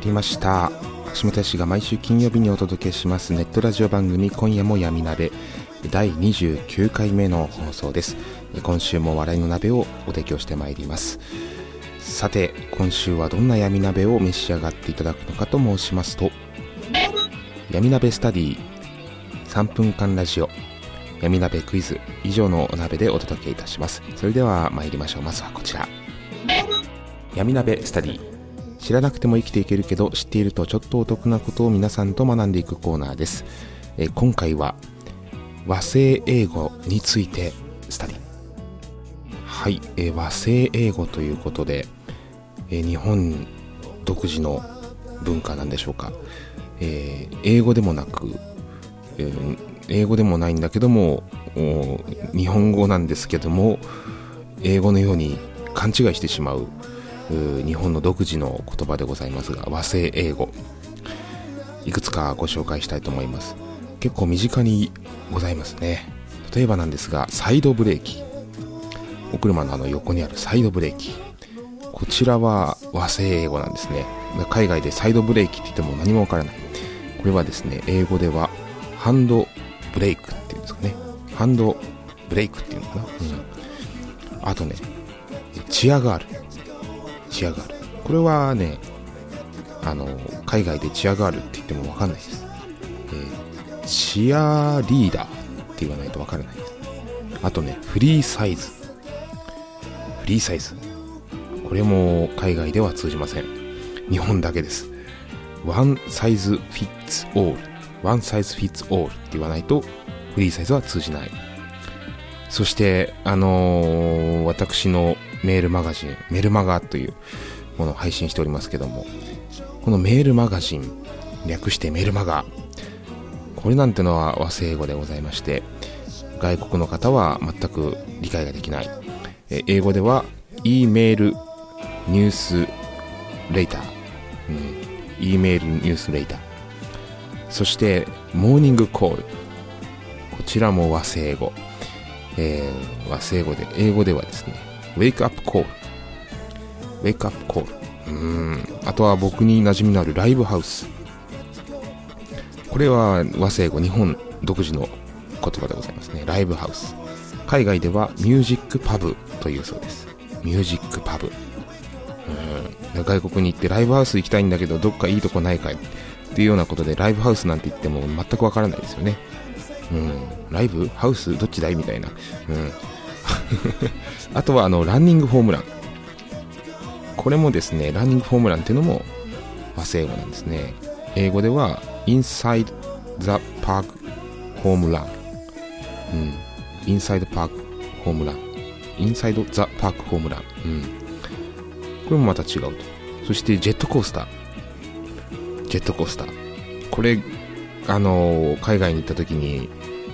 はいやってまいりました。橋本氏が毎週金曜日にお届けしますネットラジオ番組今夜も闇鍋。第29回目の放送です。今週も笑いの鍋をお提供してまいります。さて今週はどんな闇鍋を召し上がっていただくのかと申しますと闇鍋スタディ3分間ラジオ。闇鍋クイズ以上のお鍋でお届けいたします。それでは参りましょう。まずはこちら。闇鍋スタディ。知らなくても生きていけるけど知っているとちょっとお得なことを皆さんと学んでいくコーナーです、えー今回は和製英語についてスタディはい、えー和製英語ということで、えー日本独自の文化なんでしょうか、えー英語でもなく、えー英語でもないんだけども日本語なんですけども英語のように勘違いしてしまう。日本の独自の言葉でございますが和製英語。いくつかご紹介したいと思います。結構身近にございますね。例えばなんですがサイドブレーキ。お車のあの横にあるサイドブレーキ。こちらは和製英語なんですね。海外でサイドブレーキって言っても何もわからない。これはですね英語ではハンドブレイクっていうんですかね。ハンドブレイクっていうのかな、うん、あとねチアガール。チアガール。これはねあの海外でチアガールって言っても分かんないです、えーチアリーダーって言わないと分からない。ですあとねフリーサイズ。フリーサイズ。これも海外では通じません。日本だけです。ワンサイズフィッツオール。ワンサイズフィッツオールって言わないとフリーサイズは通じない。そしてあのー私のメールマガジンメルマガというものを配信しておりますけどもこのメールマガジン略してメルマガこれなんてのは和製英語でございまして外国の方は全く理解ができない。え英語では E メールニュースレーター、うん、E メールニュースレーター。そしてモーニングコール。こちらも和製英語、えー和製英語で英語ではですね Wake up call. Wake up call. うーん。あとは僕に馴染みのあるライブハウス。これは和製語日本独自の言葉でございますね。ライブハウス。海外ではミュージックパブというそうです。ミュージックパブ。うん。外国に行ってライブハウス行きたいんだけどどっかいいとこないかい？っていうようなことでライブハウスなんて言っても全くわからないですよね。うん。ライブハウスどっちだい？みたいな。うん。あとはあのランニングホームラン。これもですねランニングホームランっていうのも和製英語なんですね。英語では Inside the Park Home Run うん。Inside Park Home Run Inside the Park Home Run うん。これもまた違うと。そしてジェットコースター。ジェットコースター。これあの海外に行った時に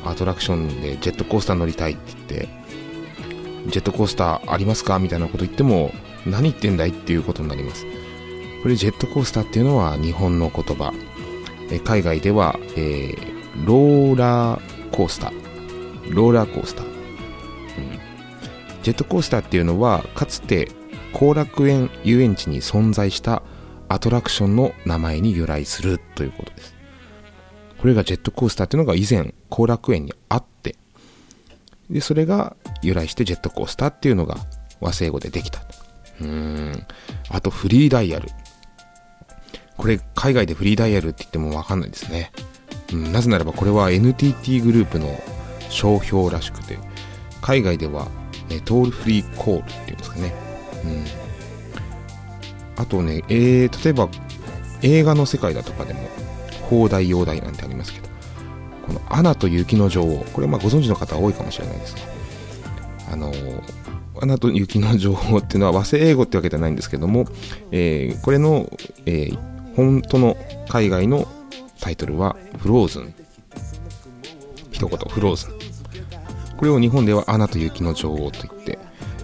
アトラクションでジェットコースター乗りたいって言ってジェットコースターありますか？みたいなこと言っても何言ってんだい？っていうことになります。これジェットコースターっていうのは日本の言葉。え海外では、えーローラーコースター。ローラーコースター、うん、ジェットコースターっていうのはかつて後楽園遊園地に存在したアトラクションの名前に由来するということです。これがジェットコースターっていうのが以前後楽園にあってでそれが由来してジェットコースターっていうのが和製語でできたうん。あとフリーダイヤル。これ海外でフリーダイヤルって言っても分かんないですね、うん、なぜならばこれは NTT グループの商標らしくて海外では、ね、トールフリーコールっていうんですかね、うん、あとね、えー、例えば映画の世界だとかでも放題用題なんてありますけど。この「アナと雪の女王」これまあご存知の方多いかもしれないですねあのアナと雪の女王っていうのは和製英語ってわけじゃないんですけども、えー、これの、えー、本当の海外のタイトルはフローズン。一言フローズン。これを日本ではアナと雪の女王と言って、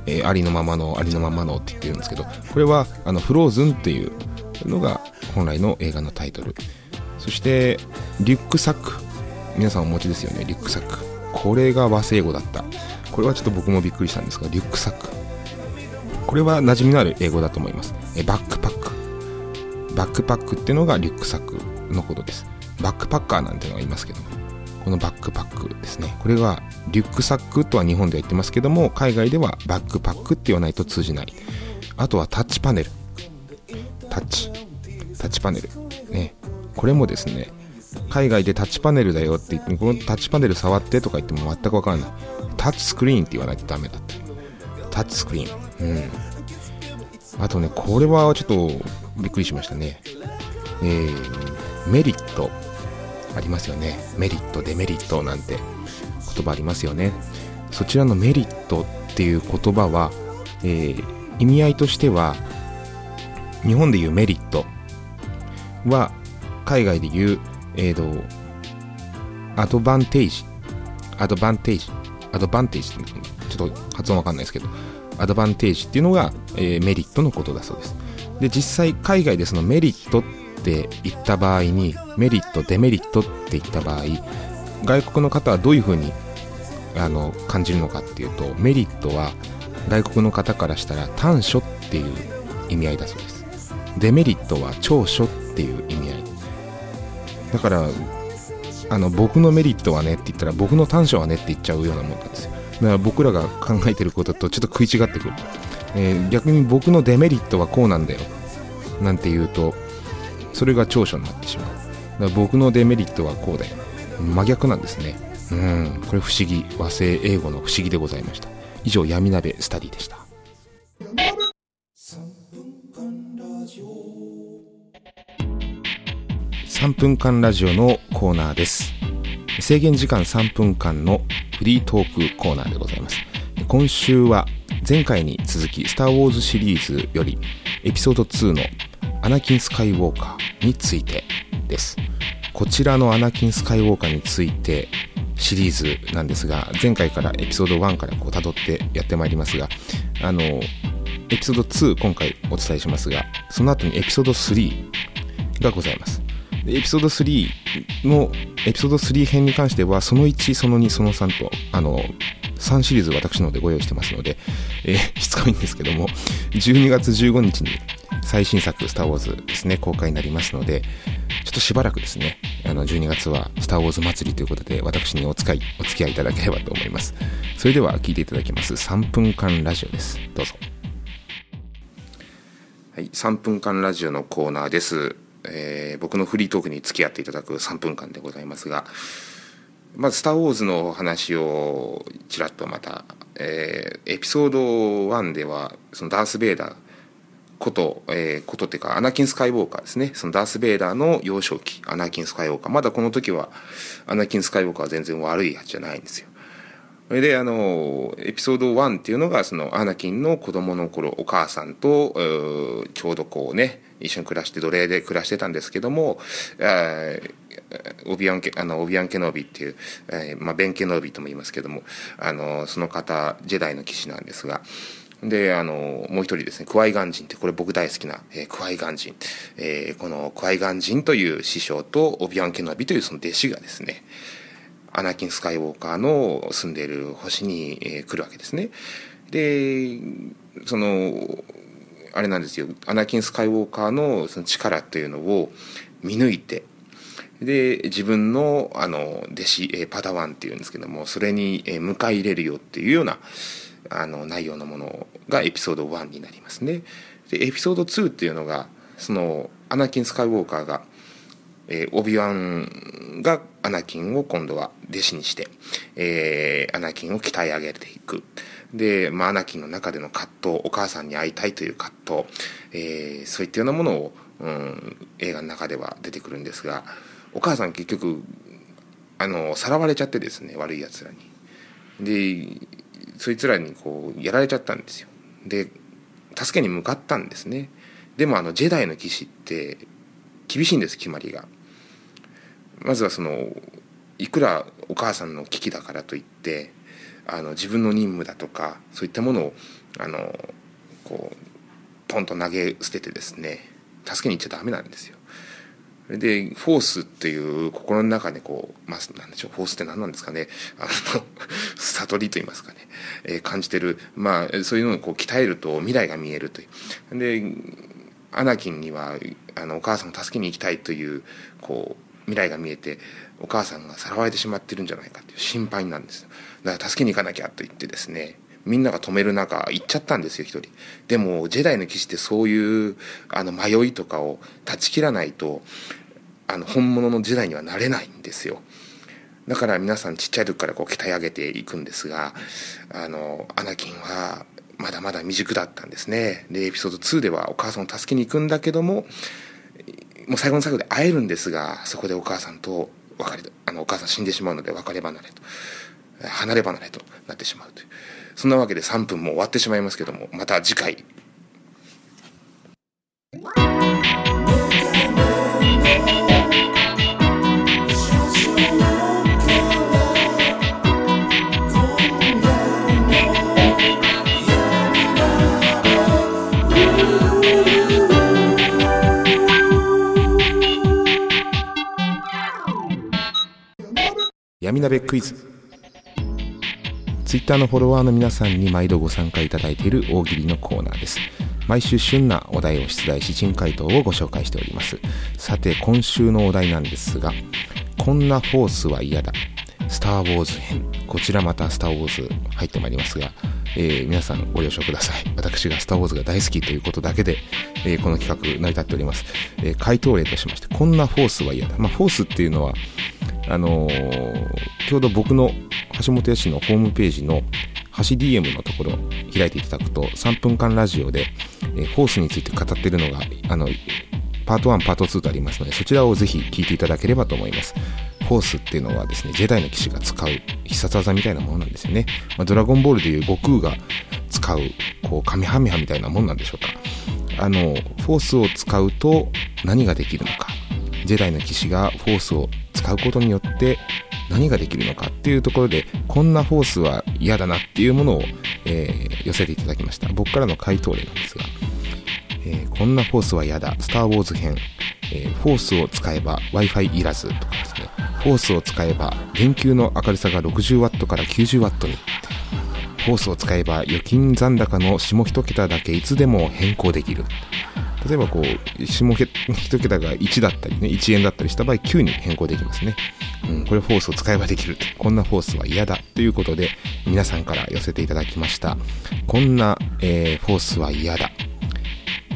えー、ありのままのありのままのって言ってるんですけどこれはあのフローズンっていうのが本来の映画のタイトル。そしてリュックサック。皆さんお持ちですよねリュックサック。これが和製語だった。これはちょっと僕もびっくりしたんですがリュックサック。これは馴染みのある英語だと思います。えバックパック。バックパックっていうのがリュックサックのことです。バックパッカーなんてのがいますけども。このバックパックですね。これはリュックサックとは日本では言ってますけども海外ではバックパックって言わないと通じない。あとはタッチパネル。タッチ。タッチパネル。ね。これもですね海外でタッチパネルだよって言ってこのタッチパネル触ってとか言っても全くわからない。タッチスクリーンって言わないとダメだって。タッチスクリーン。うん。あとねこれはちょっとびっくりしましたね。えー、メリット。ありますよね。メリットデメリットなんて。言葉ありますよね。そちらのメリットっていう言葉は、えー、意味合いとしては日本でいうメリットは海外で言う、えーと、アドバンテージ。アドバンテージ。アドバンテージってちょっと発音わかんないですけど。アドバンテージっていうのが、えー、メリットのことだそうです。で実際海外でそのメリットって言った場合にメリットデメリットって言った場合外国の方はどういうふうにあの感じるのかっていうとメリットは外国の方からしたら短所っていう意味合いだそうです。デメリットは長所っていう意味合い。だからあの僕のメリットはねって言ったら僕の短所はねって言っちゃうようなもんなんですよ。だから僕らが考えてることとちょっと食い違ってくる、えー、逆に僕のデメリットはこうなんだよ。なんて言うとそれが長所になってしまう。だから僕のデメリットはこうだよ。真逆なんですね。うん。これ不思議。和製英語の不思議でございました。以上闇鍋スタディでした。3分間ラジオのコーナーです。制限時間3分間のフリートークコーナーでございます。今週は前回に続きスター・ウォーズシリーズよりエピソード2のアナキン・スカイウォーカーについてです。こちらのアナキン・スカイウォーカーについてシリーズなんですが前回からエピソード1からこう辿ってやってまいりますがあのエピソード2今回お伝えしますがその後にエピソード3がございます。エピソード3のエピソード3編に関してはその1その2その3とあの3シリーズ私のでご用意してますので、えー、しつこいんですけども12月15日に最新作「スター・ウォーズ」ですね公開になりますのでちょっとしばらくですねあの12月は「スター・ウォーズ祭り」ということで私にお使いお付き合いいただければと思います。それでは聞いていただきます。3分間ラジオです。どうぞ。はい3分間ラジオのコーナーです。えー、僕のフリートークに付き合っていただく3分間でございますがまず「スター・ウォーズ」の話をちらっとまた、えー、エピソード1ではそのダース・ベイダーこと、えー、ことっていうかアナキン・スカイウォーカーですね。そのダース・ベイダーの幼少期アナキン・スカイウォーカー。まだこの時はアナキン・スカイウォーカーは全然悪いやつじゃないんですよ。それであのエピソード1っていうのがそのアナキンの子供の頃お母さんとちょうどこうね一緒に暮らして奴隷で暮らしてたんですけども、オビアンケあのオビアン・ケノービっていう、えーまあ、ベン・ケノービとも言いますけどもあのその方ジェダイの騎士なんですが。であのもう一人ですねクワイガンジンってこれ僕大好きな、えー、クワイガンジン、えー、このクワイガンジンという師匠とオビアン・ケノビというその弟子がですねアナキン・スカイウォーカーの住んでいる星に、えー、来るわけですねでそのあれなんですよアナキン・スカイウォーカーのその力というのを見抜いてで自分のあの弟子、えパダワンっていうんですけどもそれに、え迎え入れるよっていうようなあの内容のものがエピソード1になりますね。でエピソード2っていうのがそのアナキン・スカイウォーカーが、えー、オビワンがアナキンを今度は弟子にして、えー、アナキンを鍛え上げていく。で、まあ、アナキンの中での葛藤お母さんに会いたいという葛藤、えー、そういったようなものを、うん、映画の中では出てくるんですがお母さん結局あのさらわれちゃってですね悪いやつらに。でそいつらにこうやられちゃったんですよ。で助けに向かったんですね。でもあのジェダイの騎士って厳しいんです決まりが。まずはそのいくらお母さんの危機だからといってあの自分の任務だとかそういったものをあのこうポンと投げ捨ててですね助けに行っちゃダメなんですよ。でフォースっていう心の中でこうまあなんでしょうフォースって何なんですかね。あの 悟りと言いますかね、えー、感じてる。まあそういうのをこう鍛えると未来が見えるという。でアナキンにはあのお母さんを助けに行きたいというこう未来が見えてお母さんがさらわれてしまってるんじゃないかという心配なんですだから助けに行かなきゃと言ってですねみんなが止める中行っちゃったんですよ一人。でもジェダイの騎士ってそういうあの迷いとかを断ち切らないとあの本物のジェダイにはなれないんですよ。だから皆さんちっちゃい時からこう鍛え上げていくんですがあのアナキンはまだまだ未熟だったんですね。でエピソード2ではお母さんを助けに行くんだけどももう最後の最後で会えるんですがそこでお母さんと別れあのお母さん死んでしまうので別れ離れと離れ離れとなってしまうという。そんなわけで3分も終わってしまいますけどもまた次回闇鍋クイズ。ツイッターのフォロワーの皆さんに毎度ご参加いただいている大喜利のコーナーです。毎週旬なお題を出題し珍回答をご紹介しております。さて今週のお題なんですがこんなフォースは嫌だ。スター・ウォーズ編。こちらまたスター・ウォーズ入ってまいりますが、えー、皆さんご了承ください。私がスター・ウォーズが大好きということだけで、えー、この企画成り立っております、えー、回答例としましてこんなフォースは嫌だ。まあフォースっていうのはあのー、ちょうど僕の橋本屋氏のホームページの橋 DM のところ開いていただくと3分間ラジオで、えー、ホースについて語ってるのがあのパート1パート2とありますのでそちらをぜひ聞いていただければと思います。ホースっていうのはですねジェダイの騎士が使う必殺技みたいなものなんですよね、まあ、ドラゴンボールでいう悟空が使うこうカメハメハみたいなもんなんでしょうか。あのフォースを使うと何ができるのか。ジェダイの騎士がフォースを使うことによって何ができるのかっていうところでこんなフォースは嫌だなっていうものを、えー、寄せていただきました。僕からの回答例なんですが、えー、こんなフォースは嫌だ。スター・ウォーズ編、えー、フォースを使えば Wi-Fi いらずとかですね。フォースを使えば電球の明るさが 60W から 90W に。フォースを使えば預金残高の下一桁だけいつでも変更できる。例えばこう下一桁が1だったりね1円だったりした場合9に変更できますね、うん、これフォースを使えばできるこんなフォースは嫌だということで皆さんから寄せていただきました。こんな、えー、フォースは嫌だ。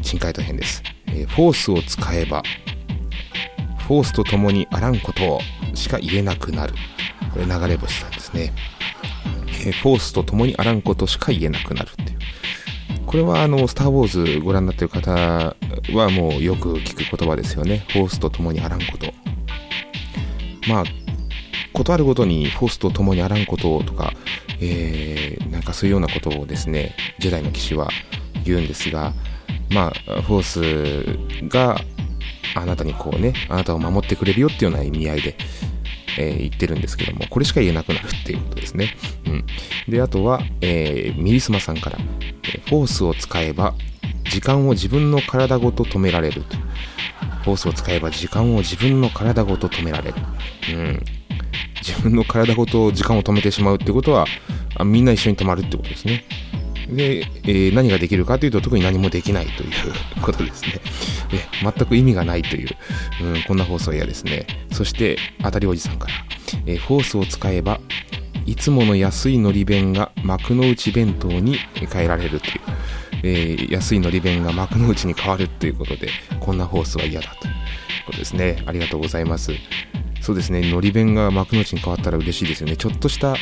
新回答編です、えー、フォースを使えばフォースと共にあらんことしか言えなくなる。これ流れ星さんですね、えー、フォースと共にあらんことしか言えなくなるってこれはあの、スター・ウォーズご覧になってる方はもうよく聞く言葉ですよね。フォースと共にあらんこと。まあ、断るごとにフォースと共にあらんこととか、えー、なんかそういうようなことをですね、ジェダイの騎士は言うんですが、まあ、フォースがあなたにこうね、あなたを守ってくれるよっていうような意味合いで、えー、言ってるんですけども、これしか言えなくなるっていうことですね。うん。で、あとは、えー、ミリスマさんから、フォースを使えば、時間を自分の体ごと止められると。フォースを使えば時間を自分の体ごと止められる。うん。自分の体ごと時間を止めてしまうってことは、あみんな一緒に止まるってことですね。で、えー、何ができるかというと特に何もできないということですね。え全く意味がないという、うん、こんな放送嫌ですね。そして、当たりおじさんから、えー、フォースを使えば、いつもの安いのり弁が幕の内弁当に変えられるという、えー、安いのり弁が幕の内に変わるということで、こんなフォースは嫌だということですね。ありがとうございます。そうですね、のり弁が幕の内に変わったら嬉しいですよね。ちょっとした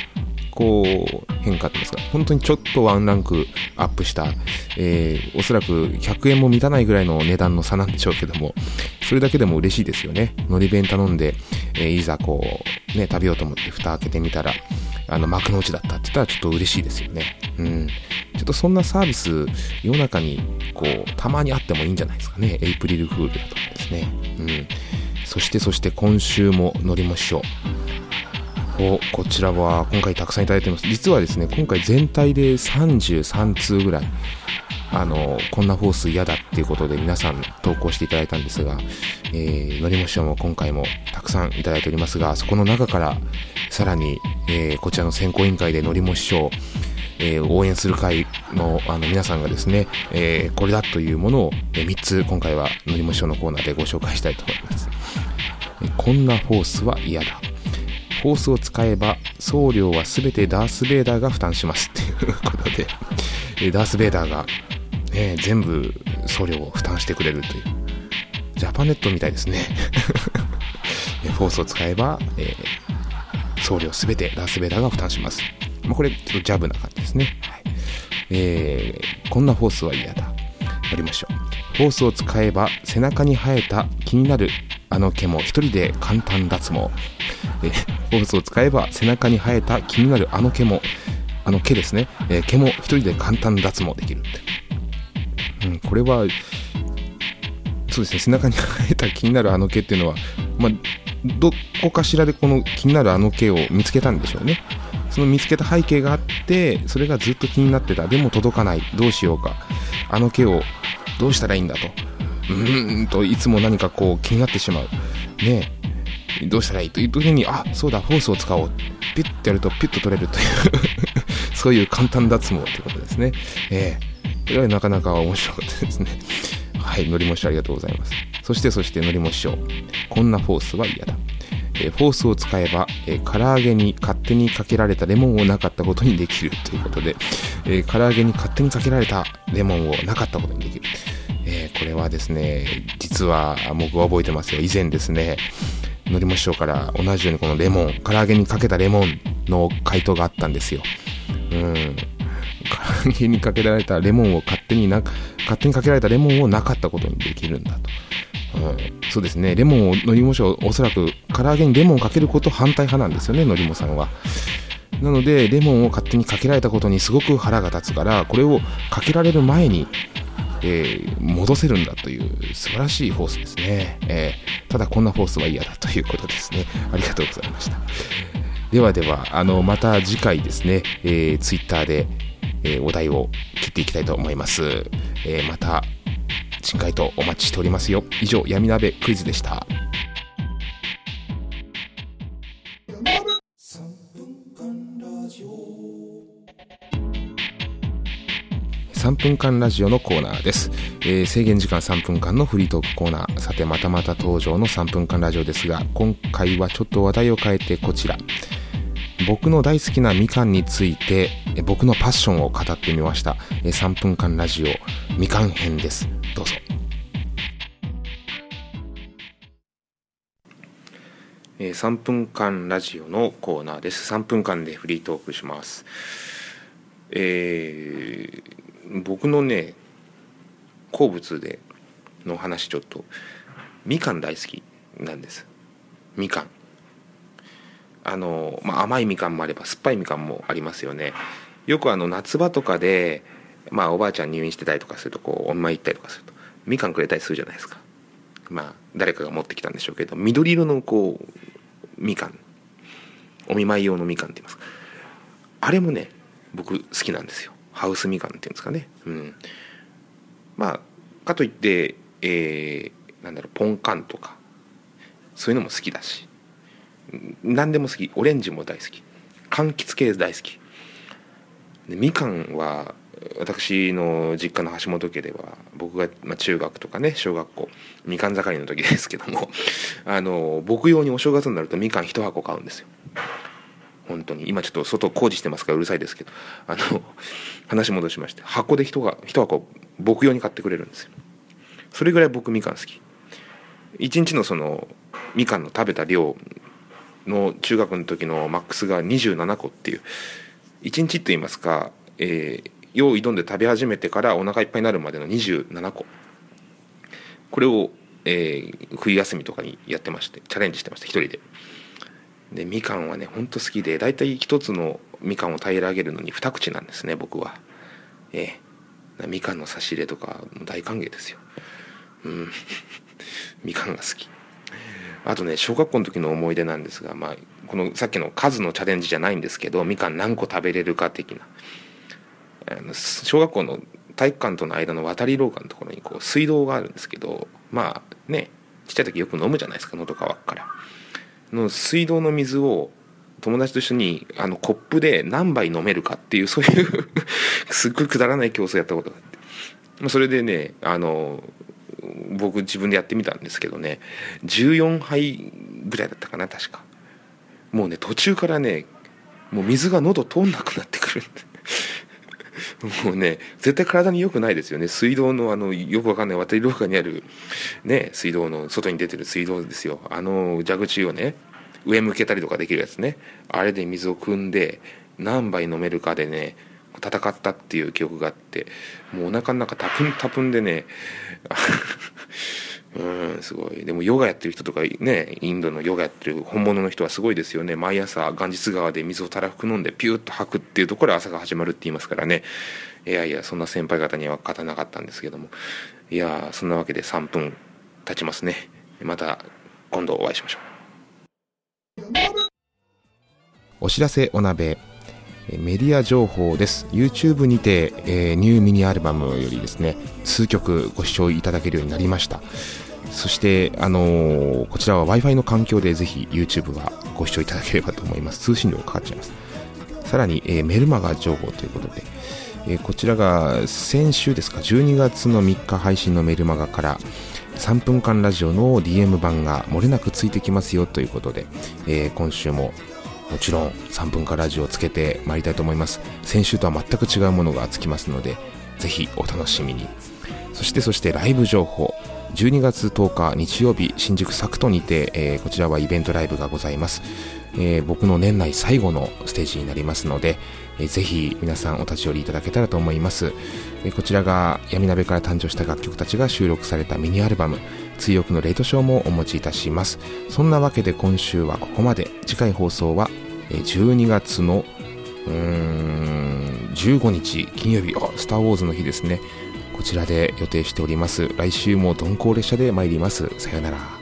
こう変化といいますか？本当にちょっとワンランクアップした、えー、おそらく100円も満たないぐらいの値段の差なんでしょうけどもそれだけでも嬉しいですよね。のり弁頼んで、えー、いざこうね食べようと思って蓋開けてみたらあの幕の内だったって言ったらちょっと嬉しいですよね。うん。ちょっとそんなサービス世の中にこうたまにあってもいいんじゃないですかね。エイプリルフールだとかですね。うん。そしてそして今週ものりも師匠。おこちらは今回たくさんいただいてます実はですね今回全体で33通ぐらいあのこんなフォース嫌だっていうことで皆さん投稿していただいたんですが、えー、のりも師匠も今回もたくさんいただいておりますがそこの中からさらに、えー、こちらの選考委員会でのりも師匠えー、応援する会のあの皆さんがですね、えー、これだというものを、え、3つ今回はのりも師匠のコーナーでご紹介したいと思います。えこんなフォースは嫌だ。フォースを使えば送料は全てダース・ベイダーが負担しますっていうことで、えダース・ベイダーが、ね、全部送料を負担してくれるというジャパネットみたいですね。フォースを使えば、えー、送料全てダース・ベイダーが負担します、まあ、これちょっとジャブな感じですね、はい。えー、こんなフォースは嫌だ。やりましょう。フォースを使えば背中に生えた気になるあの毛も一人で簡単脱毛。えフォースを使えば背中に生えた気になるあの毛もあの毛ですね、えー、毛も一人で簡単脱毛できるって。うん、これはそうですね。背中に生えた気になるあの毛っていうのは、まあ、どこかしらでこの気になるあの毛を見つけたんでしょうね。その見つけた背景があってそれがずっと気になってた。でも届かない。どうしようか。あの毛をどうしたらいいんだと。うーんといつも何かこう気になってしまう。ね。えどうしたらいいという時に、あ、そうだ、フォースを使おう。ピュッてやるとピュッと取れるという そういう簡単脱毛ということですね。ええー、これはなかなか面白かったですね。はい、のりもしありがとうございます。そしてそしてのりも師匠。こんなフォースは嫌だ。えー、フォースを使えば、えー、唐揚げに勝手にかけられたレモンをなかったことにできるということで、えー、唐揚げに勝手にかけられたレモンをなかったことにできる。えー、これはですね、実は僕は覚えてますよ。以前ですね、のりも師匠から同じようにこのレモン、唐揚げにかけたレモンの回答があったんですよ。うん。唐揚げにかけられたレモンを勝手にな、勝手にかけられたレモンをなかったことにできるんだと。うん、そうですね。レモンを、のりも師匠、おそらく唐揚げにレモンをかけること反対派なんですよね、のりもさんは。なので、レモンを勝手にかけられたことにすごく腹が立つから、これをかけられる前に、えー、戻せるんだという素晴らしいフォースですね、えー、ただこんなフォースは嫌だということですね。ありがとうございました。ではではあのまた次回ですね、えー、ツイッターで、えお題を切っていきたいと思います、えまた新回とお待ちしておりますよ。以上闇鍋クイズでした。3分間ラジオのコーナーです、えー、制限時間3分間のフリートークコーナー。さてまたまた登場の3分間ラジオですが今回はちょっと話題を変えてこちら。僕の大好きなみかんについて僕のパッションを語ってみました。3分間ラジオみかん編です。どうぞ。3分間ラジオのコーナーです。3分間でフリートークします。えー、僕のね好物での話ちょっとみかん大好きなんです。みかん。あの、まあ、甘いみかんもあれば酸っぱいみかんもありますよね。よくあの夏場とかでまあおばあちゃん入院してたりとかするとこうお見舞い行ったりとかするとみかんくれたりするじゃないですか。まあ誰かが持ってきたんでしょうけど緑色のこうみかん。お見舞い用のみかんって言います。かあれもね僕好きなんですよ。ハウスみかんっていうんですかね、うん、まあかといって、えー、なんだろうポンカンとかそういうのも好きだし何でも好き。オレンジも大好き。柑橘系大好き。でみかんは私の実家の橋本家では僕が、まあ、中学とかね小学校みかん盛りの時ですけどもあの僕用にお正月になるとみかん1箱買うんですよ本当に。今ちょっと外工事してますからうるさいですけど。あの話戻しまして。箱で人が1箱僕用に買ってくれるんですよ。それぐらい僕みかん好き。1日のそのみかんの食べた量の中学の時のマックスが27個っていう。1日と言いますか、えー、用意どんで食べ始めてからお腹いっぱいになるまでの27個。これを、えー、冬休みとかにやってましてチャレンジしてました一人で。でみかんはねほんと好きで大体一つのみかんを平らげるのに二口なんですね僕は。ええ。みかんの差し入れとか大歓迎ですよ。うん。みかんが好き。あとね小学校の時の思い出なんですが、まあ、このさっきの数のチャレンジじゃないんですけどみかん何個食べれるか的な。あの小学校の体育館との間の渡り廊下のところにこう水道があるんですけどまあねちっちゃい時よく飲むじゃないですか喉乾くから。の水道の水を友達と一緒にあのコップで何杯飲めるかっていうそういう すっごいくだらない競争やったことがあって。それでねあの僕自分でやってみたんですけどね14杯ぐらいだったかな確か。もうね途中からねもう水が喉通んなくなってくる。もうね絶対体に良くないですよね。水道のあのよくわかんない。渡り廊下にあるね水道の外に出てる水道ですよ。あの蛇口をね上向けたりとかできるやつね。あれで水を汲んで何杯飲めるかでね戦ったっていう記憶があってもうお腹の中タプンタプンでねうんすごい。でもヨガやってる人とかねインドのヨガやってる本物の人はすごいですよね。毎朝元日川で水をたらふく飲んでピューッと吐くっていうところで朝が始まるって言いますからね。いやいやそんな先輩方には勝たなかったんですけども。いやそんなわけで3分経ちますね。また今度お会いしましょう。お知らせお鍋。メディア情報です YouTube にて、えー、ニューミニアルバムよりですね数曲ご視聴いただけるようになりましたそして、あのー、こちらは Wi-Fi の環境でぜひ YouTube はご視聴いただければと思います。通信料かかっちゃいます。さらに、えー、メルマガ情報ということで、え、こちらが先週ですか、12月の3日配信のメルマガから3分間ラジオの DM 版が漏れなくついてきますよということで、え、今週ももちろん3分間ラジオをつけてまいりたいと思います。先週とは全く違うものがつきますので、ぜひお楽しみに。そしてそしてライブ情報。12月10日日曜日新宿サクトにて、えー、こちらはイベントライブがございます、えー、僕の年内最後のステージになりますので、えー、ぜひ皆さんお立ち寄りいただけたらと思います、えこちらが闇鍋から誕生した楽曲たちが収録されたミニアルバム追憶のレートショーもお持ちいたします。そんなわけで今週はここまで。次回放送は12月のうーん15日金曜日。あスター・ウォーズの日ですね。こちらで予定しております。来週も鈍行列車で参ります。さよなら。